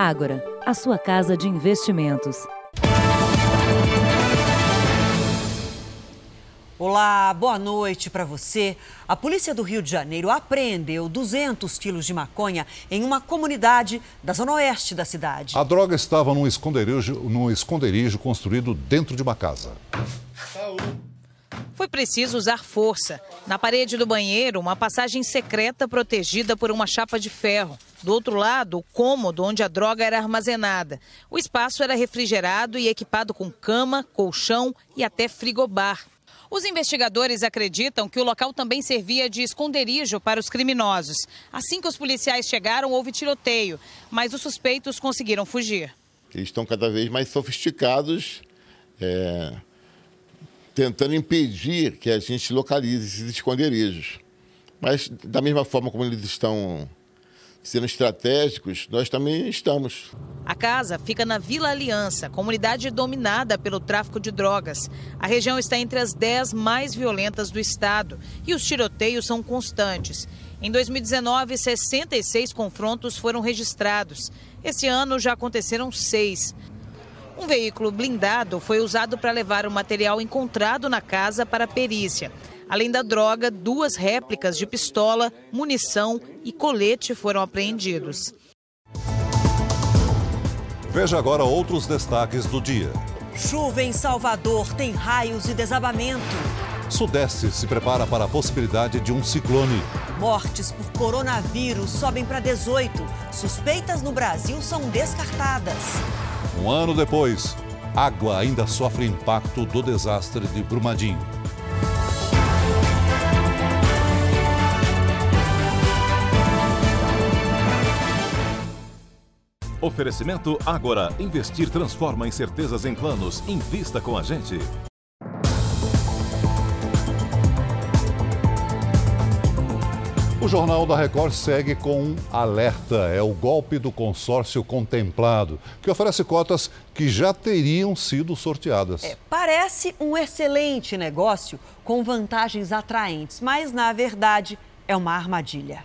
Ágora, a sua casa de investimentos. Olá, boa noite para você. A polícia do Rio de Janeiro apreendeu 200 quilos de maconha em uma comunidade da zona oeste da cidade. A droga estava num esconderijo, num esconderijo construído dentro de uma casa. Foi preciso usar força. Na parede do banheiro, uma passagem secreta protegida por uma chapa de ferro. Do outro lado, o cômodo onde a droga era armazenada. O espaço era refrigerado e equipado com cama, colchão e até frigobar. Os investigadores acreditam que o local também servia de esconderijo para os criminosos. Assim que os policiais chegaram, houve tiroteio, mas os suspeitos conseguiram fugir. Eles estão cada vez mais sofisticados, é, tentando impedir que a gente localize esses esconderijos. Mas, da mesma forma como eles estão sendo estratégicos, nós também estamos. A casa fica na Vila Aliança, comunidade dominada pelo tráfico de drogas. A região está entre as 10 mais violentas do estado e os tiroteios são constantes. Em 2019, 66 confrontos foram registrados. Esse ano já aconteceram seis. Um veículo blindado foi usado para levar o material encontrado na casa para a perícia. Além da droga, duas réplicas de pistola, munição e colete foram apreendidos. Veja agora outros destaques do dia. Chuva em Salvador tem raios e desabamento. Sudeste se prepara para a possibilidade de um ciclone. Mortes por coronavírus sobem para 18. Suspeitas no Brasil são descartadas. Um ano depois, água ainda sofre impacto do desastre de Brumadinho. Oferecimento Agora. Investir transforma incertezas em planos. Invista com a gente. O Jornal da Record segue com um alerta. É o golpe do consórcio contemplado, que oferece cotas que já teriam sido sorteadas. É, parece um excelente negócio com vantagens atraentes, mas na verdade é uma armadilha.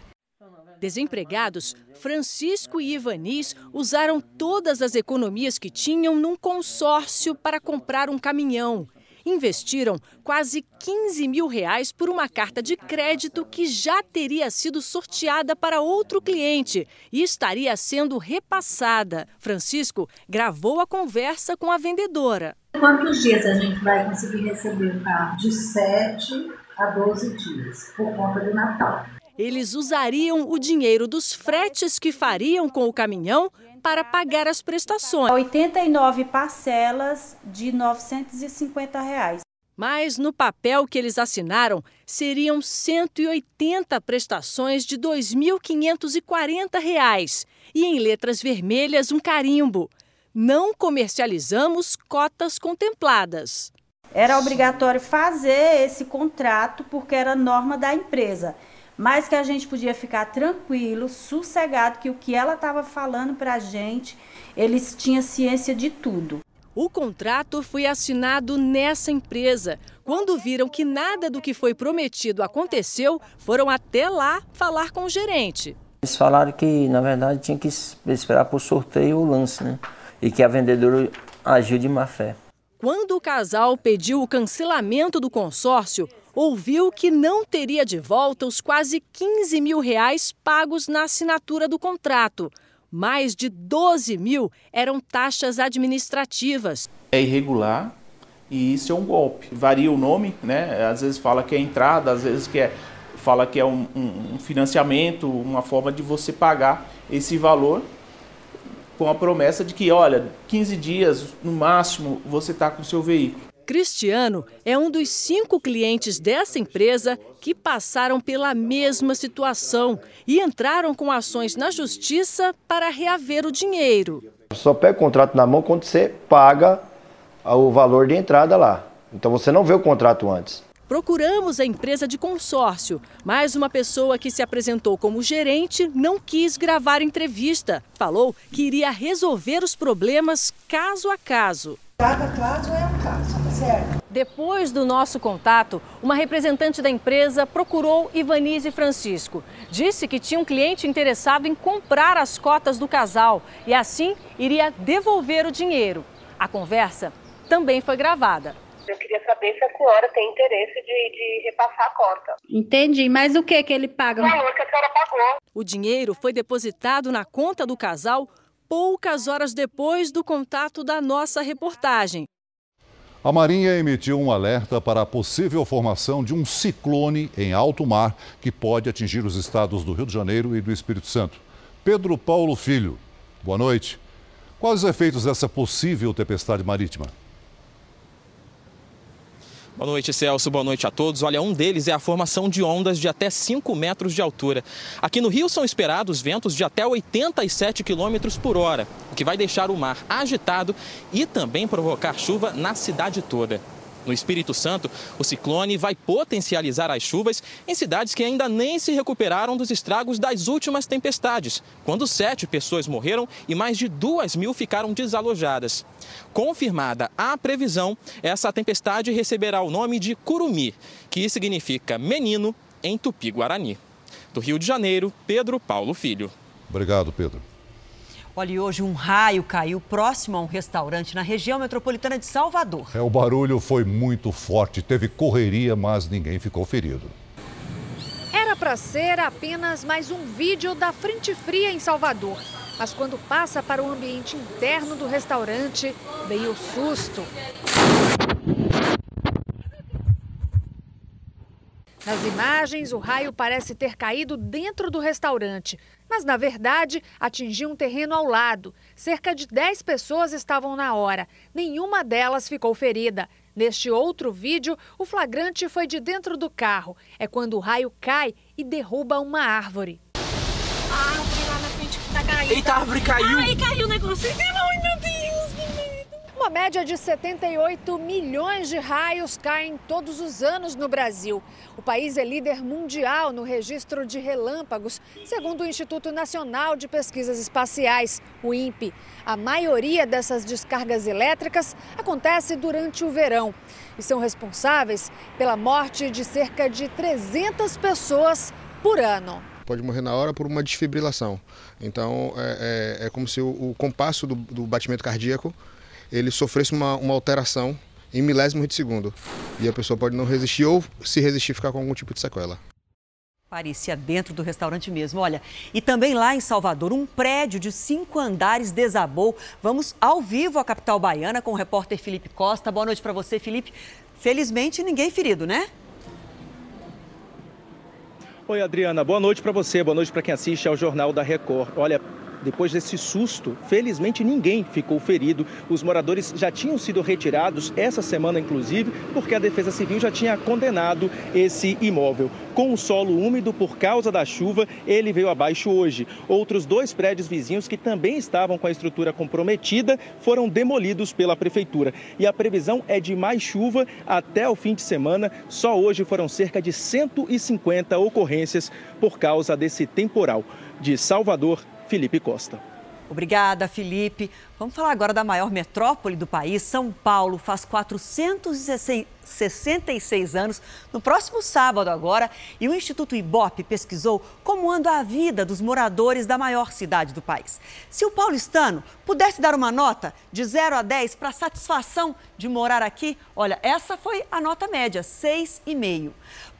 Desempregados, Francisco e Ivanis usaram todas as economias que tinham num consórcio para comprar um caminhão. Investiram quase 15 mil reais por uma carta de crédito que já teria sido sorteada para outro cliente e estaria sendo repassada. Francisco gravou a conversa com a vendedora. Quantos dias a gente vai conseguir receber o carro? De 7 a 12 dias, por conta do Natal eles usariam o dinheiro dos fretes que fariam com o caminhão para pagar as prestações. 89 parcelas de 950 reais. Mas no papel que eles assinaram, seriam 180 prestações de R$ 2.540 e em letras vermelhas um carimbo. Não comercializamos cotas contempladas. Era obrigatório fazer esse contrato porque era norma da empresa mas que a gente podia ficar tranquilo, sossegado, que o que ela estava falando para a gente, eles tinham ciência de tudo. O contrato foi assinado nessa empresa. Quando viram que nada do que foi prometido aconteceu, foram até lá falar com o gerente. Eles falaram que, na verdade, tinha que esperar por sorteio o lance, né? E que a vendedora agiu de má fé. Quando o casal pediu o cancelamento do consórcio, ouviu que não teria de volta os quase 15 mil reais pagos na assinatura do contrato. Mais de 12 mil eram taxas administrativas. É irregular e isso é um golpe. Varia o nome, né? Às vezes fala que é entrada, às vezes que é, fala que é um, um financiamento, uma forma de você pagar esse valor com a promessa de que, olha, 15 dias no máximo você está com o seu veículo. Cristiano é um dos cinco clientes dessa empresa que passaram pela mesma situação e entraram com ações na justiça para reaver o dinheiro. Só pega o contrato na mão quando você paga o valor de entrada lá. Então você não vê o contrato antes. Procuramos a empresa de consórcio, mas uma pessoa que se apresentou como gerente não quis gravar entrevista. Falou que iria resolver os problemas caso a caso. Cada caso é um caso. Depois do nosso contato, uma representante da empresa procurou Ivanise Francisco. Disse que tinha um cliente interessado em comprar as cotas do casal e assim iria devolver o dinheiro. A conversa também foi gravada. Eu queria saber se a senhora tem interesse de, de repassar a cota. Entendi, mas o que que ele paga? O valor que a senhora pagou. O dinheiro foi depositado na conta do casal poucas horas depois do contato da nossa reportagem. A Marinha emitiu um alerta para a possível formação de um ciclone em alto mar que pode atingir os estados do Rio de Janeiro e do Espírito Santo. Pedro Paulo Filho, boa noite. Quais os efeitos dessa possível tempestade marítima? Boa noite, Celso. Boa noite a todos. Olha, um deles é a formação de ondas de até 5 metros de altura. Aqui no Rio são esperados ventos de até 87 quilômetros por hora, o que vai deixar o mar agitado e também provocar chuva na cidade toda. No Espírito Santo, o ciclone vai potencializar as chuvas em cidades que ainda nem se recuperaram dos estragos das últimas tempestades, quando sete pessoas morreram e mais de duas mil ficaram desalojadas. Confirmada a previsão, essa tempestade receberá o nome de Curumi, que significa menino em tupi-guarani. Do Rio de Janeiro, Pedro Paulo Filho. Obrigado, Pedro. Olha, e hoje um raio caiu próximo a um restaurante na região metropolitana de Salvador. É, o barulho foi muito forte, teve correria, mas ninguém ficou ferido. Era para ser apenas mais um vídeo da Frente Fria em Salvador. Mas quando passa para o ambiente interno do restaurante, vem o susto. Nas imagens, o raio parece ter caído dentro do restaurante, mas na verdade atingiu um terreno ao lado. Cerca de 10 pessoas estavam na hora, nenhuma delas ficou ferida. Neste outro vídeo, o flagrante foi de dentro do carro. É quando o raio cai e derruba uma árvore. A árvore lá na frente que tá caindo. Eita, a árvore caiu! Ai, caiu o negócio. Ai, meu Deus! Uma média de 78 milhões de raios caem todos os anos no Brasil. O país é líder mundial no registro de relâmpagos, segundo o Instituto Nacional de Pesquisas Espaciais, o INPE. A maioria dessas descargas elétricas acontece durante o verão e são responsáveis pela morte de cerca de 300 pessoas por ano pode morrer na hora por uma desfibrilação. Então é, é, é como se o, o compasso do, do batimento cardíaco ele sofresse uma, uma alteração em milésimos de segundo. E a pessoa pode não resistir ou, se resistir, ficar com algum tipo de sequela. Parecia dentro do restaurante mesmo. Olha, e também lá em Salvador, um prédio de cinco andares desabou. Vamos ao vivo à capital baiana com o repórter Felipe Costa. Boa noite para você, Felipe. Felizmente, ninguém ferido, né? Oi, Adriana. Boa noite para você. Boa noite para quem assiste ao Jornal da Record. Olha, depois desse susto, felizmente ninguém ficou ferido. Os moradores já tinham sido retirados essa semana, inclusive, porque a Defesa Civil já tinha condenado esse imóvel. Com o solo úmido por causa da chuva, ele veio abaixo hoje. Outros dois prédios vizinhos que também estavam com a estrutura comprometida foram demolidos pela prefeitura. E a previsão é de mais chuva até o fim de semana. Só hoje foram cerca de 150 ocorrências por causa desse temporal. De Salvador, Felipe Costa. Obrigada, Felipe. Vamos falar agora da maior metrópole do país. São Paulo faz 466 anos no próximo sábado agora. E o Instituto Ibope pesquisou como anda a vida dos moradores da maior cidade do país. Se o paulistano pudesse dar uma nota de 0 a 10 para satisfação de morar aqui, olha, essa foi a nota média, 6,5.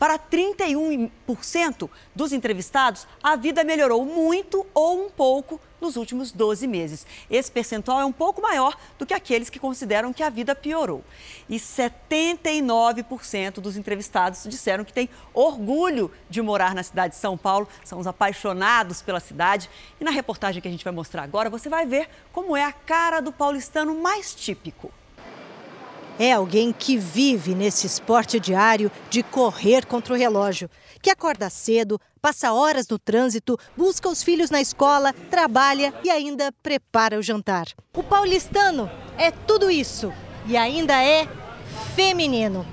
Para 31% dos entrevistados, a vida melhorou muito ou um pouco nos últimos 12 meses. Esse percentual é um pouco maior do que aqueles que consideram que a vida piorou. E 79% dos entrevistados disseram que têm orgulho de morar na cidade de São Paulo, são os apaixonados pela cidade. E na reportagem que a gente vai mostrar agora, você vai ver como é a cara do paulistano mais típico. É alguém que vive nesse esporte diário de correr contra o relógio, que acorda cedo, passa horas no trânsito, busca os filhos na escola, trabalha e ainda prepara o jantar. O paulistano é tudo isso e ainda é feminino.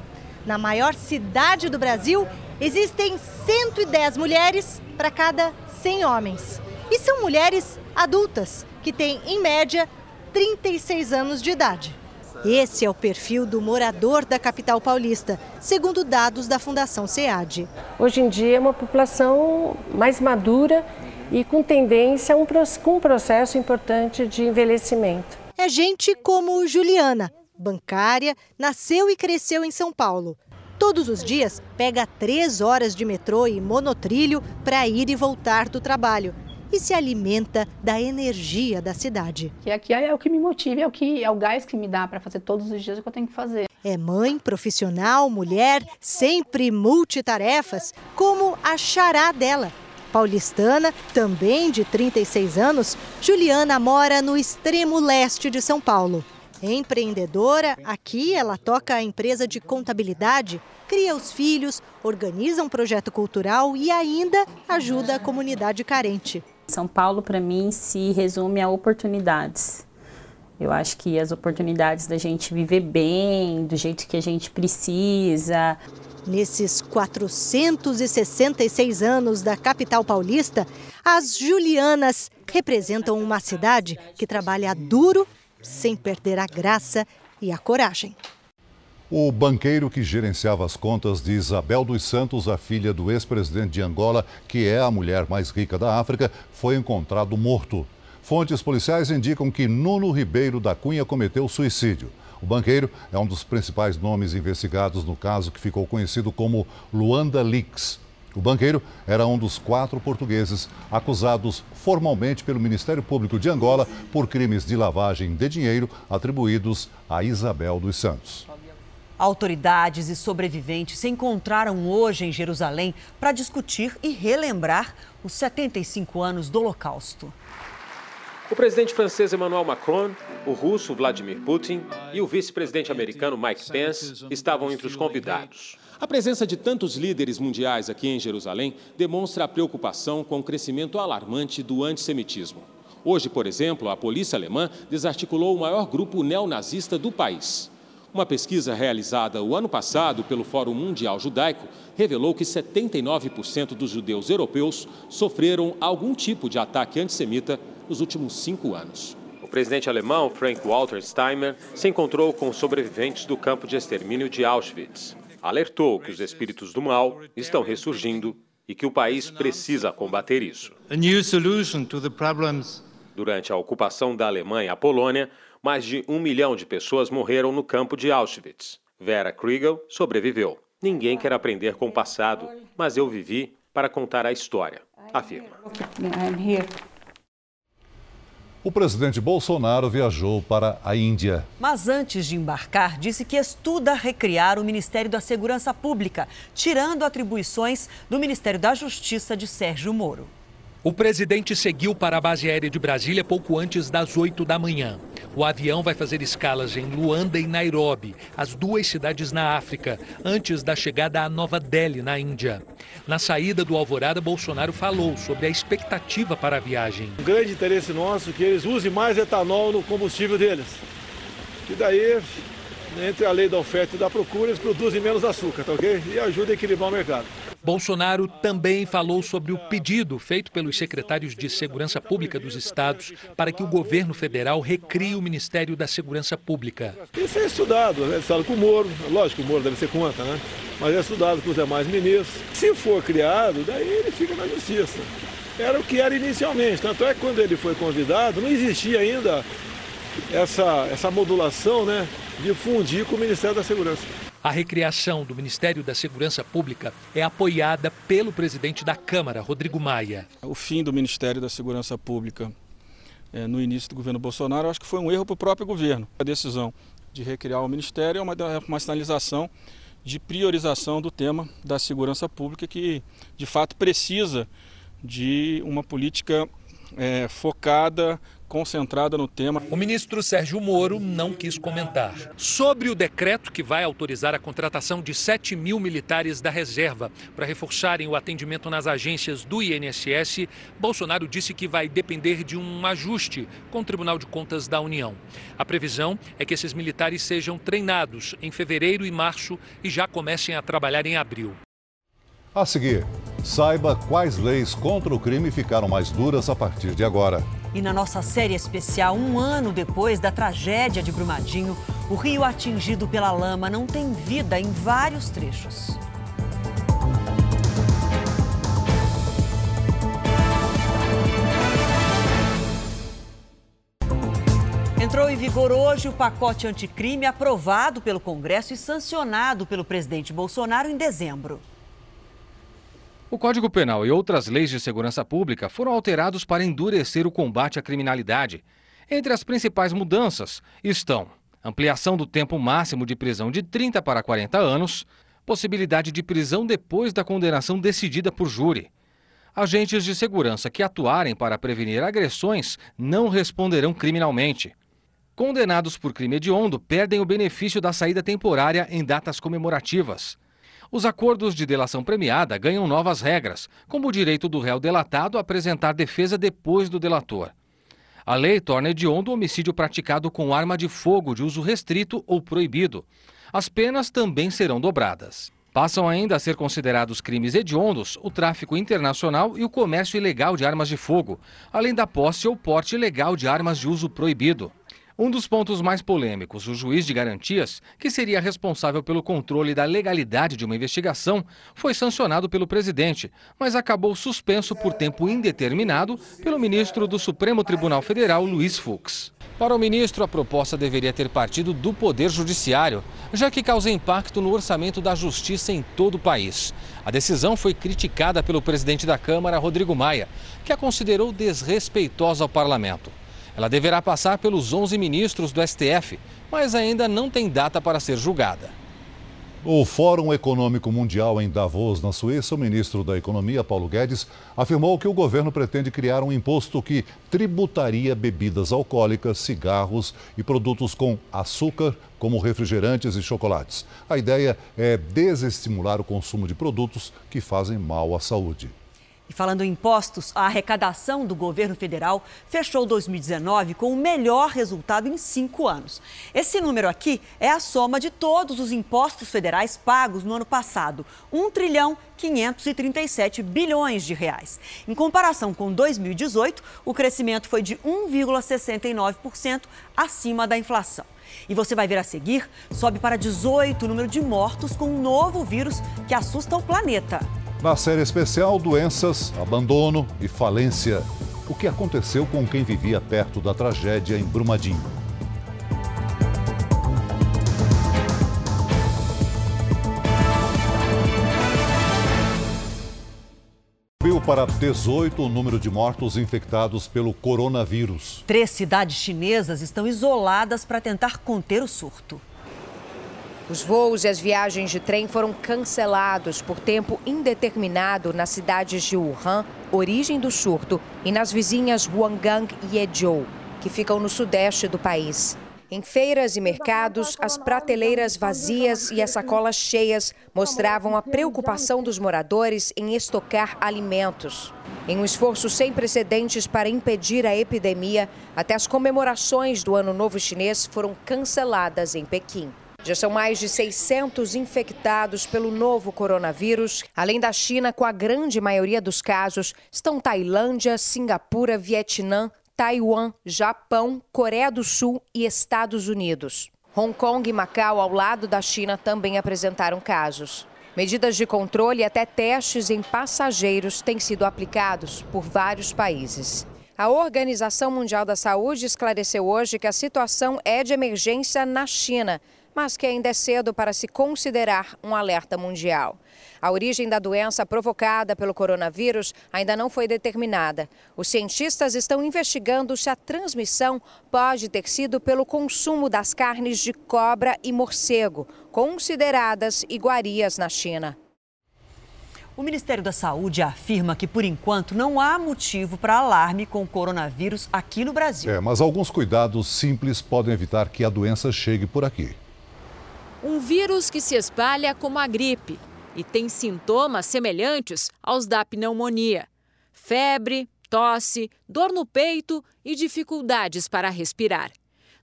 Na maior cidade do Brasil, existem 110 mulheres para cada 100 homens. E são mulheres adultas, que têm, em média, 36 anos de idade. Esse é o perfil do morador da capital paulista, segundo dados da Fundação SEAD. Hoje em dia é uma população mais madura e com tendência a um, com um processo importante de envelhecimento. É gente como Juliana, bancária, nasceu e cresceu em São Paulo. Todos os dias pega três horas de metrô e monotrilho para ir e voltar do trabalho e se alimenta da energia da cidade. Que aqui é o que me motiva, é o que é o gás que me dá para fazer todos os dias o que eu tenho que fazer. É mãe, profissional, mulher, sempre multitarefas, como a chará dela. Paulistana, também de 36 anos, Juliana mora no extremo leste de São Paulo. Empreendedora, aqui ela toca a empresa de contabilidade, cria os filhos, organiza um projeto cultural e ainda ajuda a comunidade carente. São Paulo, para mim, se resume a oportunidades. Eu acho que as oportunidades da gente viver bem, do jeito que a gente precisa. Nesses 466 anos da capital paulista, as Julianas representam uma cidade que trabalha duro, sem perder a graça e a coragem. O banqueiro que gerenciava as contas de Isabel dos Santos, a filha do ex-presidente de Angola, que é a mulher mais rica da África, foi encontrado morto. Fontes policiais indicam que Nuno Ribeiro da Cunha cometeu suicídio. O banqueiro é um dos principais nomes investigados no caso que ficou conhecido como Luanda Leaks. O banqueiro era um dos quatro portugueses acusados formalmente pelo Ministério Público de Angola por crimes de lavagem de dinheiro atribuídos a Isabel dos Santos. Autoridades e sobreviventes se encontraram hoje em Jerusalém para discutir e relembrar os 75 anos do Holocausto. O presidente francês Emmanuel Macron, o russo Vladimir Putin e o vice-presidente americano Mike Pence estavam entre os convidados. A presença de tantos líderes mundiais aqui em Jerusalém demonstra a preocupação com o crescimento alarmante do antissemitismo. Hoje, por exemplo, a polícia alemã desarticulou o maior grupo neonazista do país. Uma pesquisa realizada o ano passado pelo Fórum Mundial Judaico revelou que 79% dos judeus europeus sofreram algum tipo de ataque antissemita nos últimos cinco anos. O presidente alemão Frank-Walter Steinmeier se encontrou com sobreviventes do campo de extermínio de Auschwitz. Alertou que os espíritos do mal estão ressurgindo e que o país precisa combater isso. Durante a ocupação da Alemanha à Polônia, mais de um milhão de pessoas morreram no campo de Auschwitz. Vera Kriegel sobreviveu. Ninguém quer aprender com o passado, mas eu vivi para contar a história, afirma. O presidente Bolsonaro viajou para a Índia. Mas antes de embarcar, disse que estuda recriar o Ministério da Segurança Pública, tirando atribuições do Ministério da Justiça de Sérgio Moro. O presidente seguiu para a base aérea de Brasília pouco antes das 8 da manhã. O avião vai fazer escalas em Luanda e Nairobi, as duas cidades na África, antes da chegada a Nova Delhi, na Índia. Na saída do Alvorada, Bolsonaro falou sobre a expectativa para a viagem. Um grande interesse nosso é que eles usem mais etanol no combustível deles. Que daí, entre a lei da oferta e da procura, eles produzem menos açúcar, tá ok? E ajuda a equilibrar o mercado. Bolsonaro também falou sobre o pedido feito pelos secretários de Segurança Pública dos estados para que o governo federal recrie o Ministério da Segurança Pública. Isso é estudado, é estudado com o Moro, lógico que o Moro deve ser contra, né? Mas é estudado com os demais ministros. Se for criado, daí ele fica na justiça. Era o que era inicialmente, tanto é que quando ele foi convidado, não existia ainda essa, essa modulação né, de fundir com o Ministério da Segurança. A recriação do Ministério da Segurança Pública é apoiada pelo presidente da Câmara, Rodrigo Maia. O fim do Ministério da Segurança Pública é, no início do governo Bolsonaro, acho que foi um erro para o próprio governo. A decisão de recriar o Ministério é uma, uma sinalização de priorização do tema da segurança pública, que de fato precisa de uma política é, focada, concentrada no tema. O ministro Sérgio Moro não quis comentar. Sobre o decreto que vai autorizar a contratação de 7 mil militares da reserva para reforçarem o atendimento nas agências do INSS, Bolsonaro disse que vai depender de um ajuste com o Tribunal de Contas da União. A previsão é que esses militares sejam treinados em fevereiro e março e já comecem a trabalhar em abril. A seguir, saiba quais leis contra o crime ficaram mais duras a partir de agora. E na nossa série especial, um ano depois da tragédia de Brumadinho, o rio atingido pela lama não tem vida em vários trechos. Entrou em vigor hoje o pacote anticrime aprovado pelo Congresso e sancionado pelo presidente Bolsonaro em dezembro. O Código Penal e outras leis de segurança pública foram alterados para endurecer o combate à criminalidade. Entre as principais mudanças estão ampliação do tempo máximo de prisão de 30 para 40 anos, possibilidade de prisão depois da condenação decidida por júri. Agentes de segurança que atuarem para prevenir agressões não responderão criminalmente. Condenados por crime hediondo perdem o benefício da saída temporária em datas comemorativas. Os acordos de delação premiada ganham novas regras, como o direito do réu delatado a apresentar defesa depois do delator. A lei torna hediondo o homicídio praticado com arma de fogo de uso restrito ou proibido. As penas também serão dobradas. Passam ainda a ser considerados crimes hediondos o tráfico internacional e o comércio ilegal de armas de fogo, além da posse ou porte ilegal de armas de uso proibido. Um dos pontos mais polêmicos, o juiz de garantias, que seria responsável pelo controle da legalidade de uma investigação, foi sancionado pelo presidente, mas acabou suspenso por tempo indeterminado pelo ministro do Supremo Tribunal Federal, Luiz Fux. Para o ministro, a proposta deveria ter partido do Poder Judiciário, já que causa impacto no orçamento da Justiça em todo o país. A decisão foi criticada pelo presidente da Câmara, Rodrigo Maia, que a considerou desrespeitosa ao parlamento. Ela deverá passar pelos 11 ministros do STF, mas ainda não tem data para ser julgada. O Fórum Econômico Mundial em Davos, na Suíça, o ministro da Economia, Paulo Guedes, afirmou que o governo pretende criar um imposto que tributaria bebidas alcoólicas, cigarros e produtos com açúcar, como refrigerantes e chocolates. A ideia é desestimular o consumo de produtos que fazem mal à saúde. E falando em impostos, a arrecadação do governo federal fechou 2019 com o melhor resultado em cinco anos. Esse número aqui é a soma de todos os impostos federais pagos no ano passado, 1 trilhão 537 bilhões de reais. Em comparação com 2018, o crescimento foi de 1,69% acima da inflação. E você vai ver a seguir, sobe para 18 o número de mortos com um novo vírus que assusta o planeta. Na série especial Doenças, Abandono e Falência. O que aconteceu com quem vivia perto da tragédia em Brumadinho? Subiu para 18 o número de mortos infectados pelo coronavírus. Três cidades chinesas estão isoladas para tentar conter o surto. Os voos e as viagens de trem foram cancelados por tempo indeterminado nas cidades de Wuhan, origem do surto, e nas vizinhas Huanggang e Yezhou, que ficam no sudeste do país. Em feiras e mercados, as prateleiras vazias e as sacolas cheias mostravam a preocupação dos moradores em estocar alimentos. Em um esforço sem precedentes para impedir a epidemia, até as comemorações do Ano Novo Chinês foram canceladas em Pequim. Já são mais de 600 infectados pelo novo coronavírus. Além da China, com a grande maioria dos casos, estão Tailândia, Singapura, Vietnã, Taiwan, Japão, Coreia do Sul e Estados Unidos. Hong Kong e Macau, ao lado da China, também apresentaram casos. Medidas de controle e até testes em passageiros têm sido aplicados por vários países. A Organização Mundial da Saúde esclareceu hoje que a situação é de emergência na China mas que ainda é cedo para se considerar um alerta mundial. A origem da doença provocada pelo coronavírus ainda não foi determinada. Os cientistas estão investigando se a transmissão pode ter sido pelo consumo das carnes de cobra e morcego, consideradas iguarias na China. O Ministério da Saúde afirma que, por enquanto, não há motivo para alarme com o coronavírus aqui no Brasil. É, mas alguns cuidados simples podem evitar que a doença chegue por aqui. Um vírus que se espalha como a gripe e tem sintomas semelhantes aos da pneumonia: febre, tosse, dor no peito e dificuldades para respirar.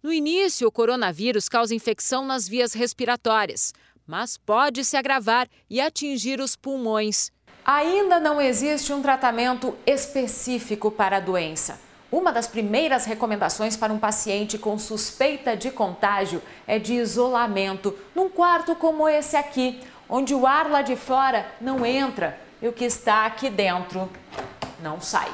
No início, o coronavírus causa infecção nas vias respiratórias, mas pode se agravar e atingir os pulmões. Ainda não existe um tratamento específico para a doença. Uma das primeiras recomendações para um paciente com suspeita de contágio é de isolamento, num quarto como esse aqui, onde o ar lá de fora não entra e o que está aqui dentro não sai.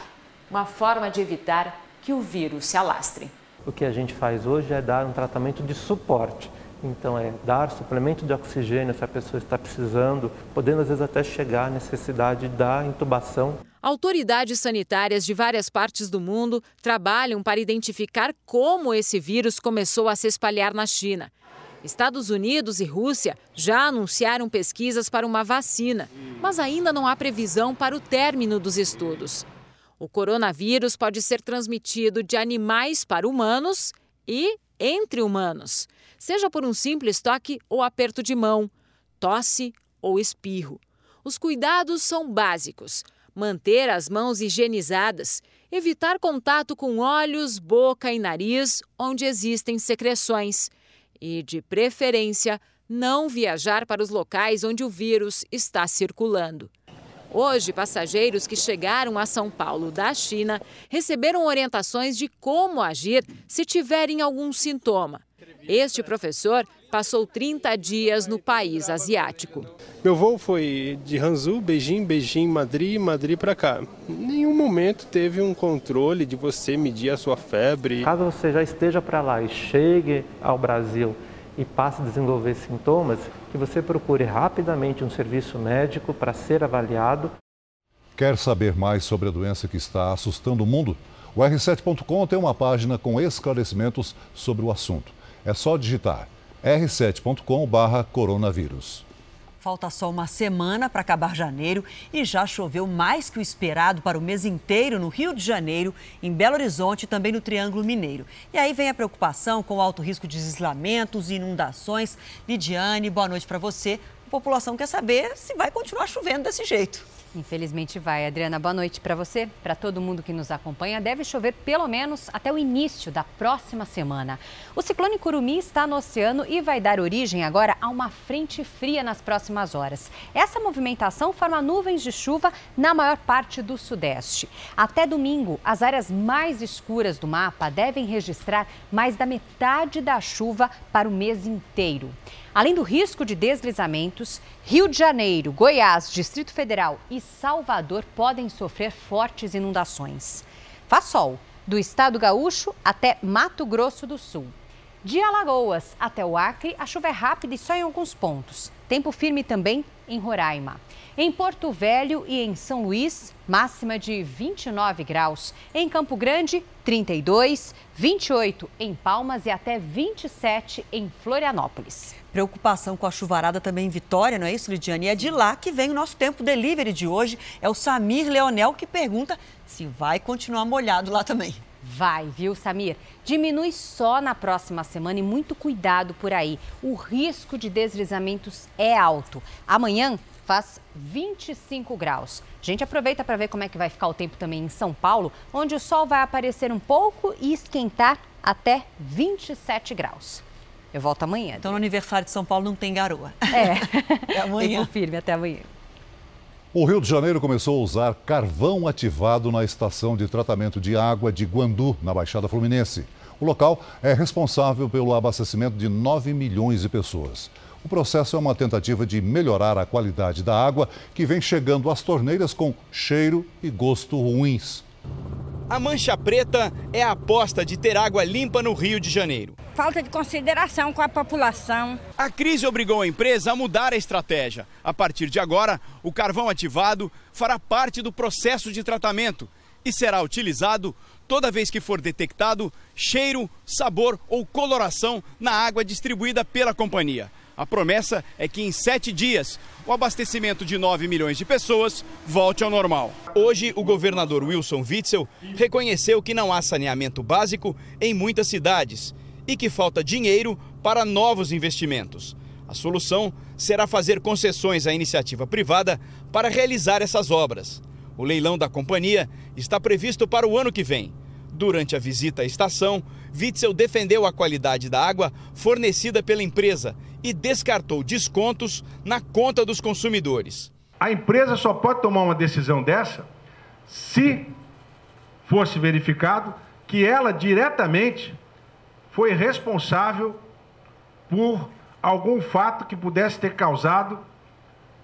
Uma forma de evitar que o vírus se alastre. O que a gente faz hoje é dar um tratamento de suporte. Então, é dar suplemento de oxigênio se a pessoa está precisando, podendo às vezes até chegar à necessidade da intubação. Autoridades sanitárias de várias partes do mundo trabalham para identificar como esse vírus começou a se espalhar na China. Estados Unidos e Rússia já anunciaram pesquisas para uma vacina, mas ainda não há previsão para o término dos estudos. O coronavírus pode ser transmitido de animais para humanos e entre humanos seja por um simples toque ou aperto de mão, tosse ou espirro. Os cuidados são básicos: manter as mãos higienizadas, evitar contato com olhos, boca e nariz onde existem secreções e, de preferência, não viajar para os locais onde o vírus está circulando. Hoje, passageiros que chegaram a São Paulo da China receberam orientações de como agir se tiverem algum sintoma. Este professor passou 30 dias no país asiático. Meu voo foi de Hangzhou, Beijing, Beijing, Madrid, Madrid para cá. Em nenhum momento teve um controle de você medir a sua febre. Caso você já esteja para lá e chegue ao Brasil e passe a desenvolver sintomas, que você procure rapidamente um serviço médico para ser avaliado. Quer saber mais sobre a doença que está assustando o mundo? O R7.com tem uma página com esclarecimentos sobre o assunto. É só digitar r7.com/coronavírus. Falta só uma semana para acabar janeiro e já choveu mais que o esperado para o mês inteiro no Rio de Janeiro, em Belo Horizonte e também no Triângulo Mineiro. E aí vem a preocupação com o alto risco de deslamentos e inundações. Lidiane, boa noite para você. A população quer saber se vai continuar chovendo desse jeito. Infelizmente vai. Adriana, boa noite para você, para todo mundo que nos acompanha. Deve chover pelo menos até o início da próxima semana. O ciclone Curumi está no oceano e vai dar origem agora a uma frente fria nas próximas horas. Essa movimentação forma nuvens de chuva na maior parte do sudeste. Até domingo, as áreas mais escuras do mapa devem registrar mais da metade da chuva para o mês inteiro. Além do risco de deslizamentos, Rio de Janeiro, Goiás, Distrito Federal e Salvador podem sofrer fortes inundações. Faz sol, do estado gaúcho até Mato Grosso do Sul. De Alagoas até o Acre, a chuva é rápida e só em alguns pontos. Tempo firme também em Roraima. Em Porto Velho e em São Luís, máxima de 29 graus. Em Campo Grande, 32, 28 em Palmas e até 27 em Florianópolis. Preocupação com a chuvarada também em Vitória, não é isso, Lidiane? E é de lá que vem o nosso tempo delivery de hoje. É o Samir Leonel que pergunta se vai continuar molhado lá também. Vai, viu, Samir? Diminui só na próxima semana e muito cuidado por aí. O risco de deslizamentos é alto. Amanhã faz 25 graus. A gente aproveita para ver como é que vai ficar o tempo também em São Paulo, onde o sol vai aparecer um pouco e esquentar até 27 graus. Eu volto amanhã. Então, no aniversário de São Paulo não tem garoa. É. é amanhã. Tempo firme, até amanhã. O Rio de Janeiro começou a usar carvão ativado na estação de tratamento de água de Guandu, na Baixada Fluminense. O local é responsável pelo abastecimento de 9 milhões de pessoas. O processo é uma tentativa de melhorar a qualidade da água que vem chegando às torneiras com cheiro e gosto ruins. A mancha preta é a aposta de ter água limpa no Rio de Janeiro. Falta de consideração com a população. A crise obrigou a empresa a mudar a estratégia. A partir de agora, o carvão ativado fará parte do processo de tratamento e será utilizado toda vez que for detectado cheiro, sabor ou coloração na água distribuída pela companhia. A promessa é que em sete dias o abastecimento de 9 milhões de pessoas volte ao normal. Hoje, o governador Wilson Witzel reconheceu que não há saneamento básico em muitas cidades e que falta dinheiro para novos investimentos. A solução será fazer concessões à iniciativa privada para realizar essas obras. O leilão da companhia está previsto para o ano que vem. Durante a visita à estação, Witzel defendeu a qualidade da água fornecida pela empresa e descartou descontos na conta dos consumidores. A empresa só pode tomar uma decisão dessa se fosse verificado que ela diretamente foi responsável por algum fato que pudesse ter causado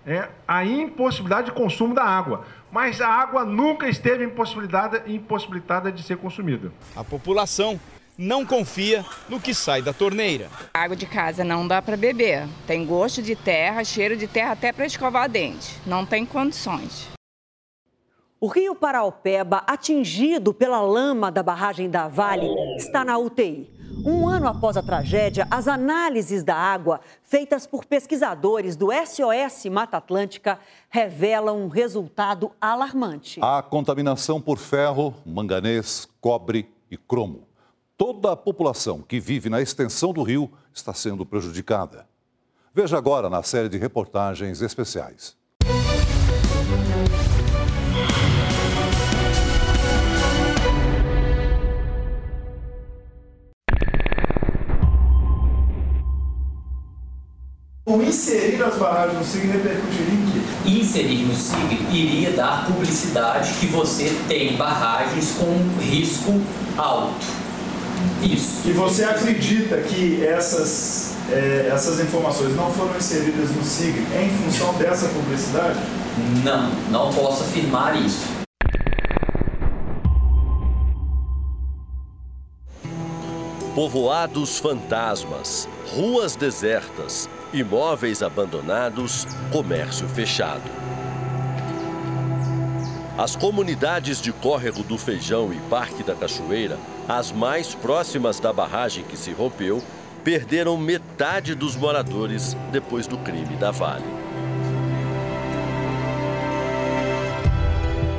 é, a impossibilidade de consumo da água. Mas a água nunca esteve impossibilitada, impossibilitada de ser consumida. A população não confia no que sai da torneira. A água de casa não dá para beber. Tem gosto de terra, cheiro de terra até para escovar dente. Não tem condições. O rio Paraupeba, atingido pela lama da barragem da Vale, está na UTI. Um ano após a tragédia, as análises da água feitas por pesquisadores do SOS Mata Atlântica revelam um resultado alarmante. A contaminação por ferro, manganês, cobre e cromo. Toda a população que vive na extensão do rio está sendo prejudicada. Veja agora na série de reportagens especiais. O inserir as barragens no SIG repercutiria em quê? Inserir no SIG iria dar publicidade que você tem barragens com risco alto. Isso. E você acredita que essas, é, essas informações não foram inseridas no SIG em função dessa publicidade? Não, não posso afirmar isso. Povoados fantasmas, ruas desertas, imóveis abandonados, comércio fechado. As comunidades de Córrego do Feijão e Parque da Cachoeira, as mais próximas da barragem que se rompeu, perderam metade dos moradores depois do crime da Vale.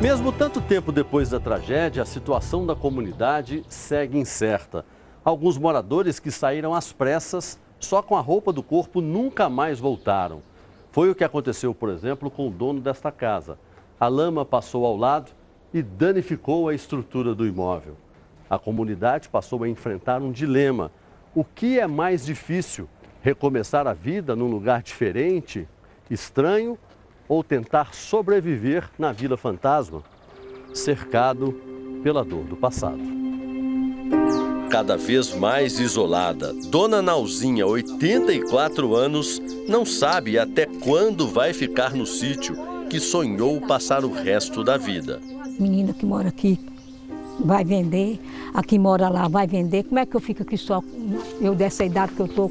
Mesmo tanto tempo depois da tragédia, a situação da comunidade segue incerta. Alguns moradores que saíram às pressas só com a roupa do corpo nunca mais voltaram. Foi o que aconteceu, por exemplo, com o dono desta casa. A lama passou ao lado e danificou a estrutura do imóvel. A comunidade passou a enfrentar um dilema. O que é mais difícil? Recomeçar a vida num lugar diferente, estranho, ou tentar sobreviver na Vila Fantasma, cercado pela dor do passado? Cada vez mais isolada, Dona Nauzinha, 84 anos, não sabe até quando vai ficar no sítio que sonhou passar o resto da vida. Menina que mora aqui vai vender, a que mora lá vai vender. Como é que eu fico aqui só, eu dessa idade que eu estou?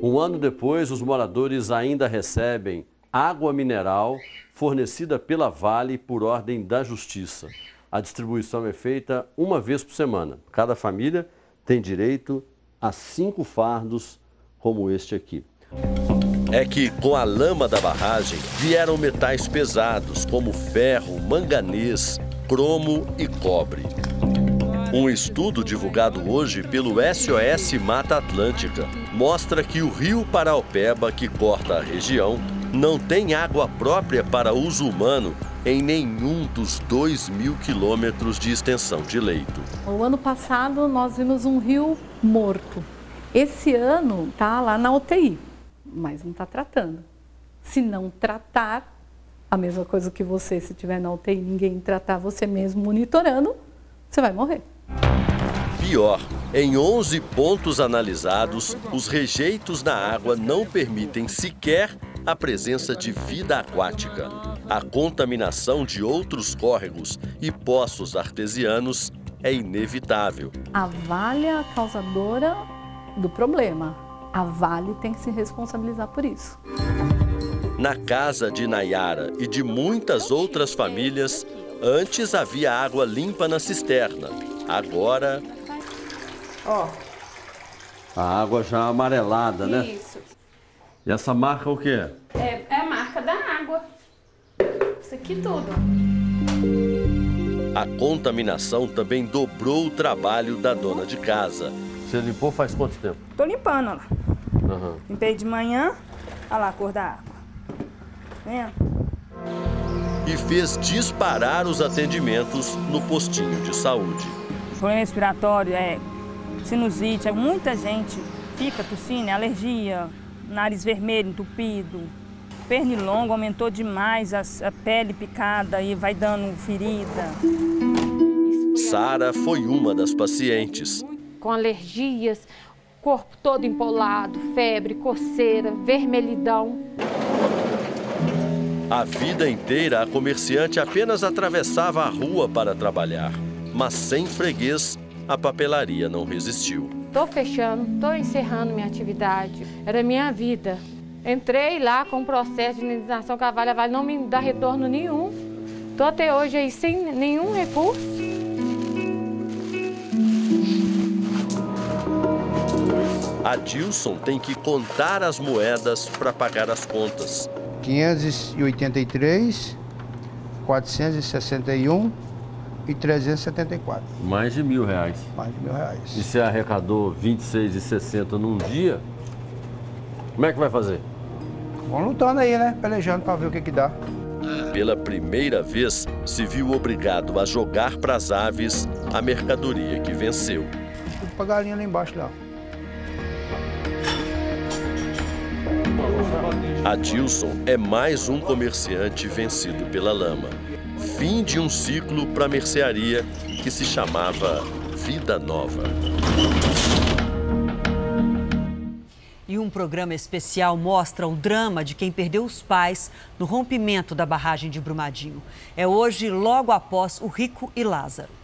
Um ano depois, os moradores ainda recebem água mineral fornecida pela Vale por ordem da Justiça. A distribuição é feita uma vez por semana. Cada família tem direito a cinco fardos como este aqui. É que com a lama da barragem vieram metais pesados como ferro, manganês, cromo e cobre. Um estudo divulgado hoje pelo SOS Mata Atlântica mostra que o rio Paraupeba, que corta a região, não tem água própria para uso humano em nenhum dos 2 mil quilômetros de extensão de leito. O ano passado nós vimos um rio morto. Esse ano está lá na UTI, mas não está tratando. Se não tratar, a mesma coisa que você, se tiver na UTI ninguém tratar você mesmo monitorando, você vai morrer. Pior, em 11 pontos analisados, os rejeitos na água não permitem sequer a presença de vida aquática. A contaminação de outros córregos e poços artesianos é inevitável. A Vale é a causadora do problema. A Vale tem que se responsabilizar por isso. Na casa de Nayara e de muitas outras famílias, antes havia água limpa na cisterna. Agora. Ó. A água já amarelada, né? Isso. E essa marca o quê? É, é a marca da água. Isso aqui tudo. A contaminação também dobrou o trabalho da dona de casa. Você limpou faz quanto tempo? Tô limpando, olha lá. Uhum. Limpei de manhã, olha lá a cor da água. Vendo? E fez disparar os atendimentos no postinho de saúde. Problema respiratório, é sinusite, é muita gente fica tossindo, é alergia, nariz vermelho, entupido. pernilongo aumentou demais, a, a pele picada e vai dando ferida. Sara foi uma das pacientes. Com alergias, corpo todo empolado, febre, coceira, vermelhidão. A vida inteira, a comerciante apenas atravessava a rua para trabalhar. Mas sem freguês, a papelaria não resistiu. Estou fechando, estou encerrando minha atividade. Era minha vida. Entrei lá com o processo de indenização que a Vale, não me dá retorno nenhum. Estou até hoje aí sem nenhum recurso. Adilson tem que contar as moedas para pagar as contas. 583, 461 e 374. Mais de mil reais. Mais de mil reais. E você arrecadou 26,60 num dia, como é que vai fazer? Vamos lutando aí, né? Pelejando para ver o que que dá. Pela primeira vez, se viu obrigado a jogar para as aves a mercadoria que venceu. Tudo pra galinha lá embaixo lá. Adilson é mais um comerciante vencido pela lama. Fim de um ciclo para a mercearia que se chamava Vida Nova. E um programa especial mostra o drama de quem perdeu os pais no rompimento da barragem de Brumadinho. É hoje, logo após o Rico e Lázaro.